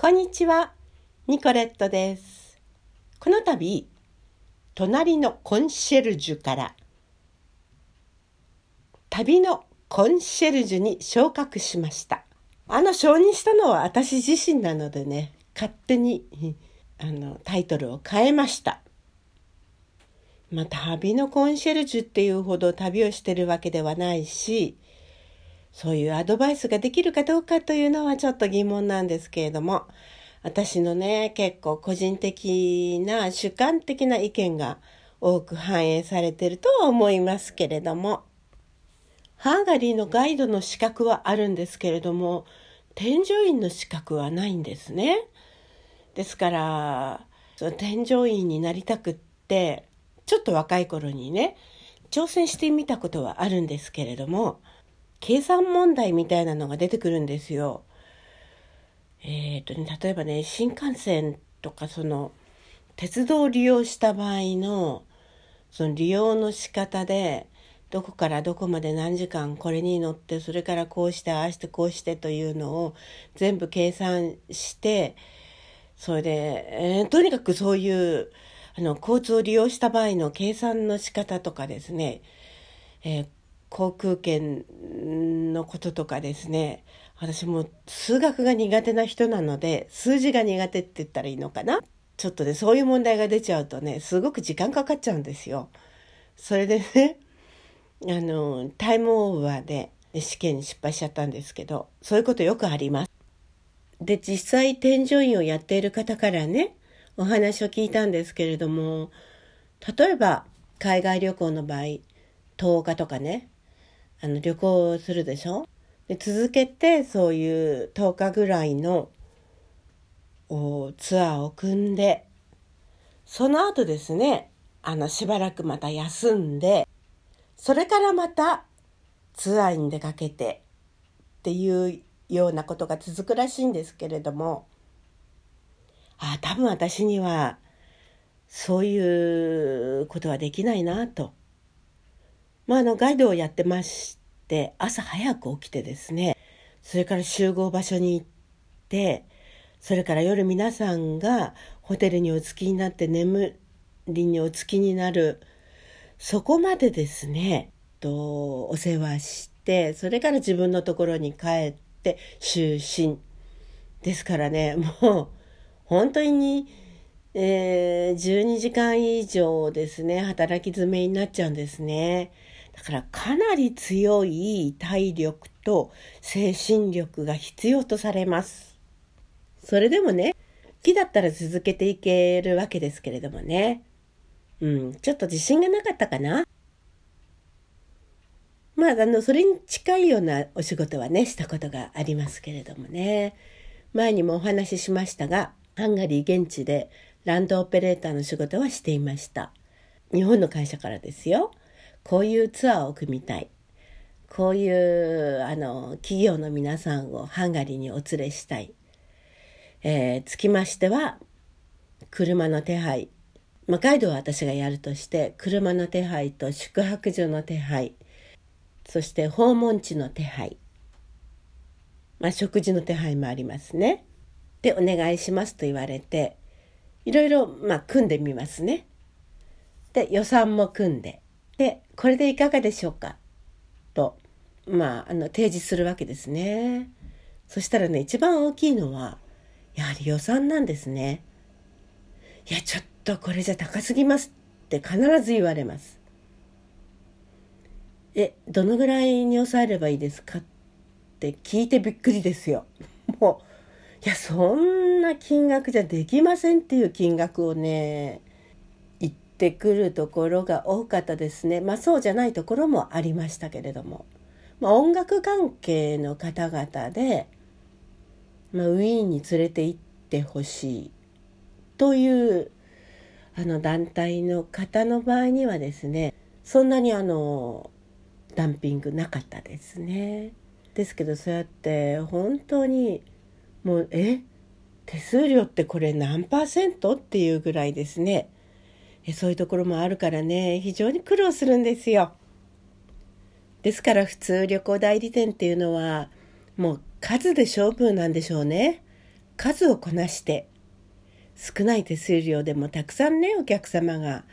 こんにちは、ニコレットです。この度、隣のコンシェルジュから、旅のコンシェルジュに昇格しました。あの、承認したのは私自身なのでね、勝手に、あの、タイトルを変えました。まあ、旅のコンシェルジュっていうほど旅をしてるわけではないし、そういうアドバイスができるかどうかというのはちょっと疑問なんですけれども、私のね、結構個人的な主観的な意見が多く反映されてるとは思いますけれども、ハンガリーのガイドの資格はあるんですけれども、添乗員の資格はないんですね。ですから、その添乗員になりたくって、ちょっと若い頃にね、挑戦してみたことはあるんですけれども、計算問題みたいなのが出てくるんですよ。えっ、とね、例えばね、新幹線とかその、鉄道を利用した場合の、その利用の仕方で、どこからどこまで何時間これに乗って、それからこうして、ああして、こうしてというのを全部計算して、それで、えーとにかくそういう、あの、交通を利用した場合の計算の仕方とかですね、えー航空券のこととかですね私も数学が苦手な人なので数字が苦手って言ったらいいのかなちょっとねそういう問題が出ちゃうとねすごく時間かかっちゃうんですよ。それでねあのタイムオーバーで試験に失敗しちゃったんですけどそういうことよくあります。で実際添乗員をやっている方からねお話を聞いたんですけれども例えば海外旅行の場合10日とかねあの旅行するでしょ？で続けてそういう10日ぐらいのおツアーを組んでその後ですねあのしばらくまた休んでそれからまたツアーに出かけてっていうようなことが続くらしいんですけれどもあ多分私にはそういうことはできないなと。まあ、あのガイドをやってまして朝早く起きてですねそれから集合場所に行ってそれから夜皆さんがホテルにお着きになって眠りにお着きになるそこまでですねとお世話してそれから自分のところに帰って就寝。ですからねもう本当にえー、12時間以上ですね働き詰めになっちゃうんですね。だからかなり強い体力と精神力が必要とされますそれでもね好きだったら続けていけるわけですけれどもねうんちょっと自信がなかったかなまああのそれに近いようなお仕事はねしたことがありますけれどもね前にもお話ししましたがハンガリー現地でランドオペレーターの仕事はしていました。日本の会社からですよ。こういうツアーを組みたい。こういうあの企業の皆さんをハンガリーにお連れしたい。えー、つきましては車の手配。まあ、ガイドは私がやるとして車の手配と宿泊所の手配そして訪問地の手配、まあ、食事の手配もありますね。でお願いしますと言われていろいろまあ組んでみますね。で予算も組んででこれでいかがでしょうか？とまああの提示するわけですね。そしたらね一番大きいのはやはり予算なんですね。いやちょっとこれじゃ高すぎますって必ず言われます。えどのぐらいに抑えればいいですかって聞いてびっくりですよ。もういやそんな金額じゃできませんっていう金額をねってくるところが多かったですね。まあそうじゃないところもありましたけれども、まあ、音楽関係の方々で、まあ、ウィーンに連れて行ってほしいというあの団体の方の場合にはですねそんなにあのダンピングなかったですね。ですけどそうやって本当にもうえ？手数料ってこれ何パーセント？っていうぐらいですね。そういうところもあるからね非常に苦労するんですよですから普通旅行代理店っていうのはもう数で勝負なんでしょうね数をこなして少ない手数料でもたくさんねお客様が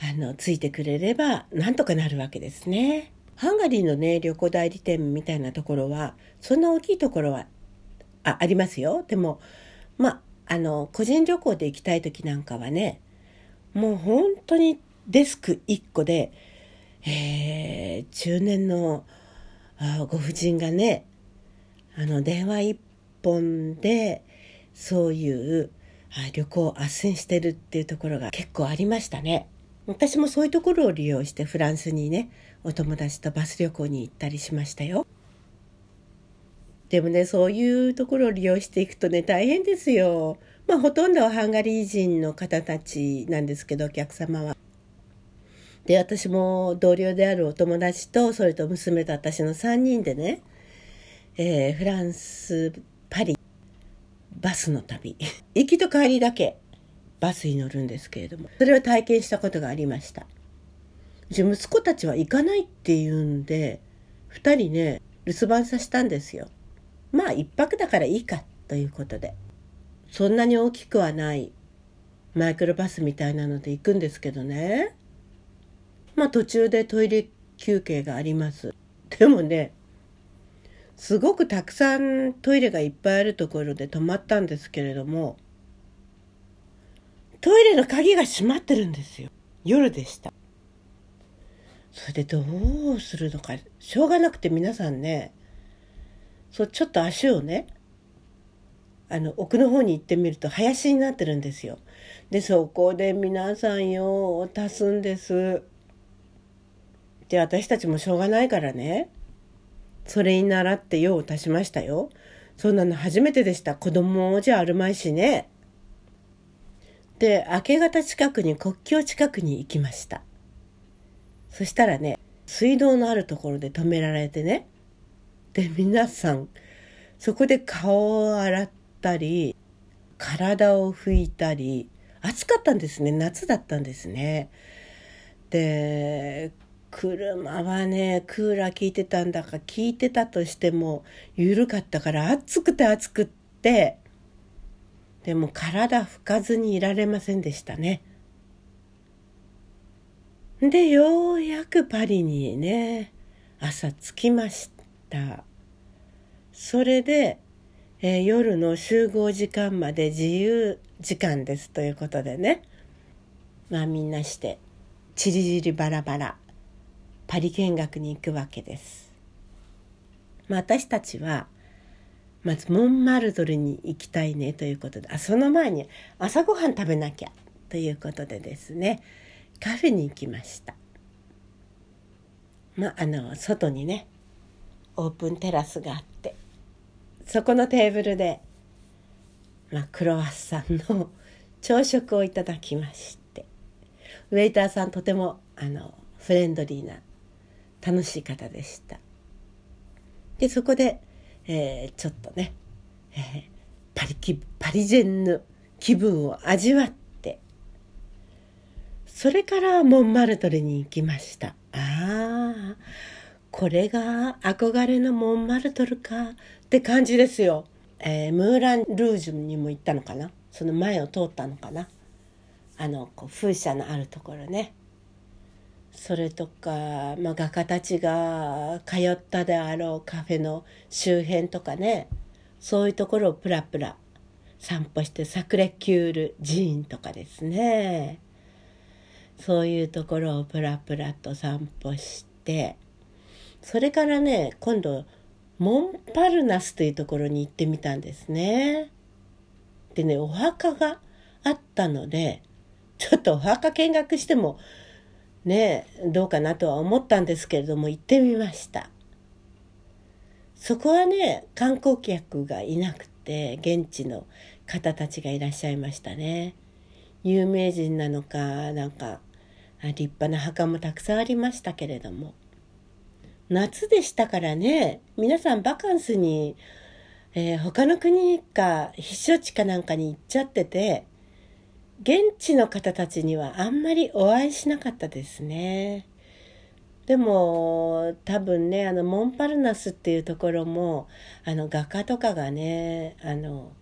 あのついてくれればなんとかなるわけですね。ハンガリーのね旅行代理店みたいなところはそんな大きいところはあありますよ。でもまああの個人旅行で行きたい時なんかはねもう本当にデスク1個で、えー、中年のご婦人がねあの電話一本でそういう旅行を斡旋してるっていうところが結構ありましたね。私もそういうところを利用してフランスにねお友達とバス旅行に行ったりしましたよ。でもねそういうところを利用していくとね大変ですよ。まあほとんどハンガリー人の方たちなんですけどお客様は。で私も同僚であるお友達とそれと娘と私の3人でね、えー、フランスパリバスの旅。行きと帰りだけバスに乗るんですけれども。それを体験したことがありました。息子たちは行かないって言うんで2人ね留守番させたんですよ。まあ1泊だからいいかということで。そんなに大きくはないマイクロバスみたいなので行くんですけどね。まあ途中でトイレ休憩があります。でもねすごくたくさんトイレがいっぱいあるところで泊まったんですけれどもトイレの鍵が閉まってるんですよ。夜でした。それでどうするのか。しょうがなくて皆さんねそうちょっと足をねあの奥の方に行ってみると林になってるんですよ。でそこで皆さん用を足すんです。で私たちもしょうがないからね。それに習って用を足しましたよ。そんなの初めてでした。子供じゃあるまいしね。で明け方近くに国境近くに行きました。そしたらね水道のあるところで止められてね。で皆さんそこで顔を洗ったり体を拭いたり暑かったんですね夏だったんですねで車はねクーラー効いてたんだか効いてたとしても緩かったから暑くて暑くってでも体拭かずにいられませんでしたね。で、ようやくパリにね、朝着きました。それで、えー、夜の集合時間まで自由時間ですということでね、まあみんなして、ちりぢりバラバラ、パリ見学に行くわけです。まあ私たちは、まずモンマルトルに行きたいねということであその前に朝ごはん食べなきゃということでですね。カフェに行きました。まああの外にねオープンテラスがあってそこのテーブルで、まあ、クロワッサンの朝食をいただきましてウェイターさんとてもあのフレンドリーな楽しい方でした。でそこでえー、ちょっとね、えー、パリキパリジェンヌ気分を味わってそれからモンマルトルに行きました。ああこれが憧れのモンマルトルかって感じですよ、えー、ムーラン・ルージュにも行ったのかな？その前を通ったのかな？あのこう風車のあるところね。それとか、まあ、画家たちが通ったであろうカフェの周辺とかね。そういうところをプラプラ散歩してサクレキュール寺院とかですね。そういうところをプラプラと散歩してそれからね今度モンパルナスというところに行ってみたんですね。でねお墓があったのでちょっとお墓見学してもねどうかなとは思ったんですけれども行ってみました。そこはね観光客がいなくて現地の方たちがいらっしゃいましたね。有名人なのかなんか立派な墓もたくさんありましたけれども。夏でしたからね皆さんバカンスに、えー、他の国か避暑地かなんかに行っちゃってて現地の方たちにはあんまりお会いしなかったですね。でも多分ねあのモンパルナスっていうところもあの画家とかがねあの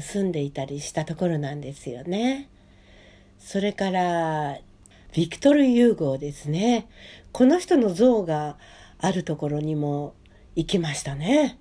住んでいたりしたところなんですよね。それからビクトル・ユーゴーですね。この人の像があるところにも行きましたね。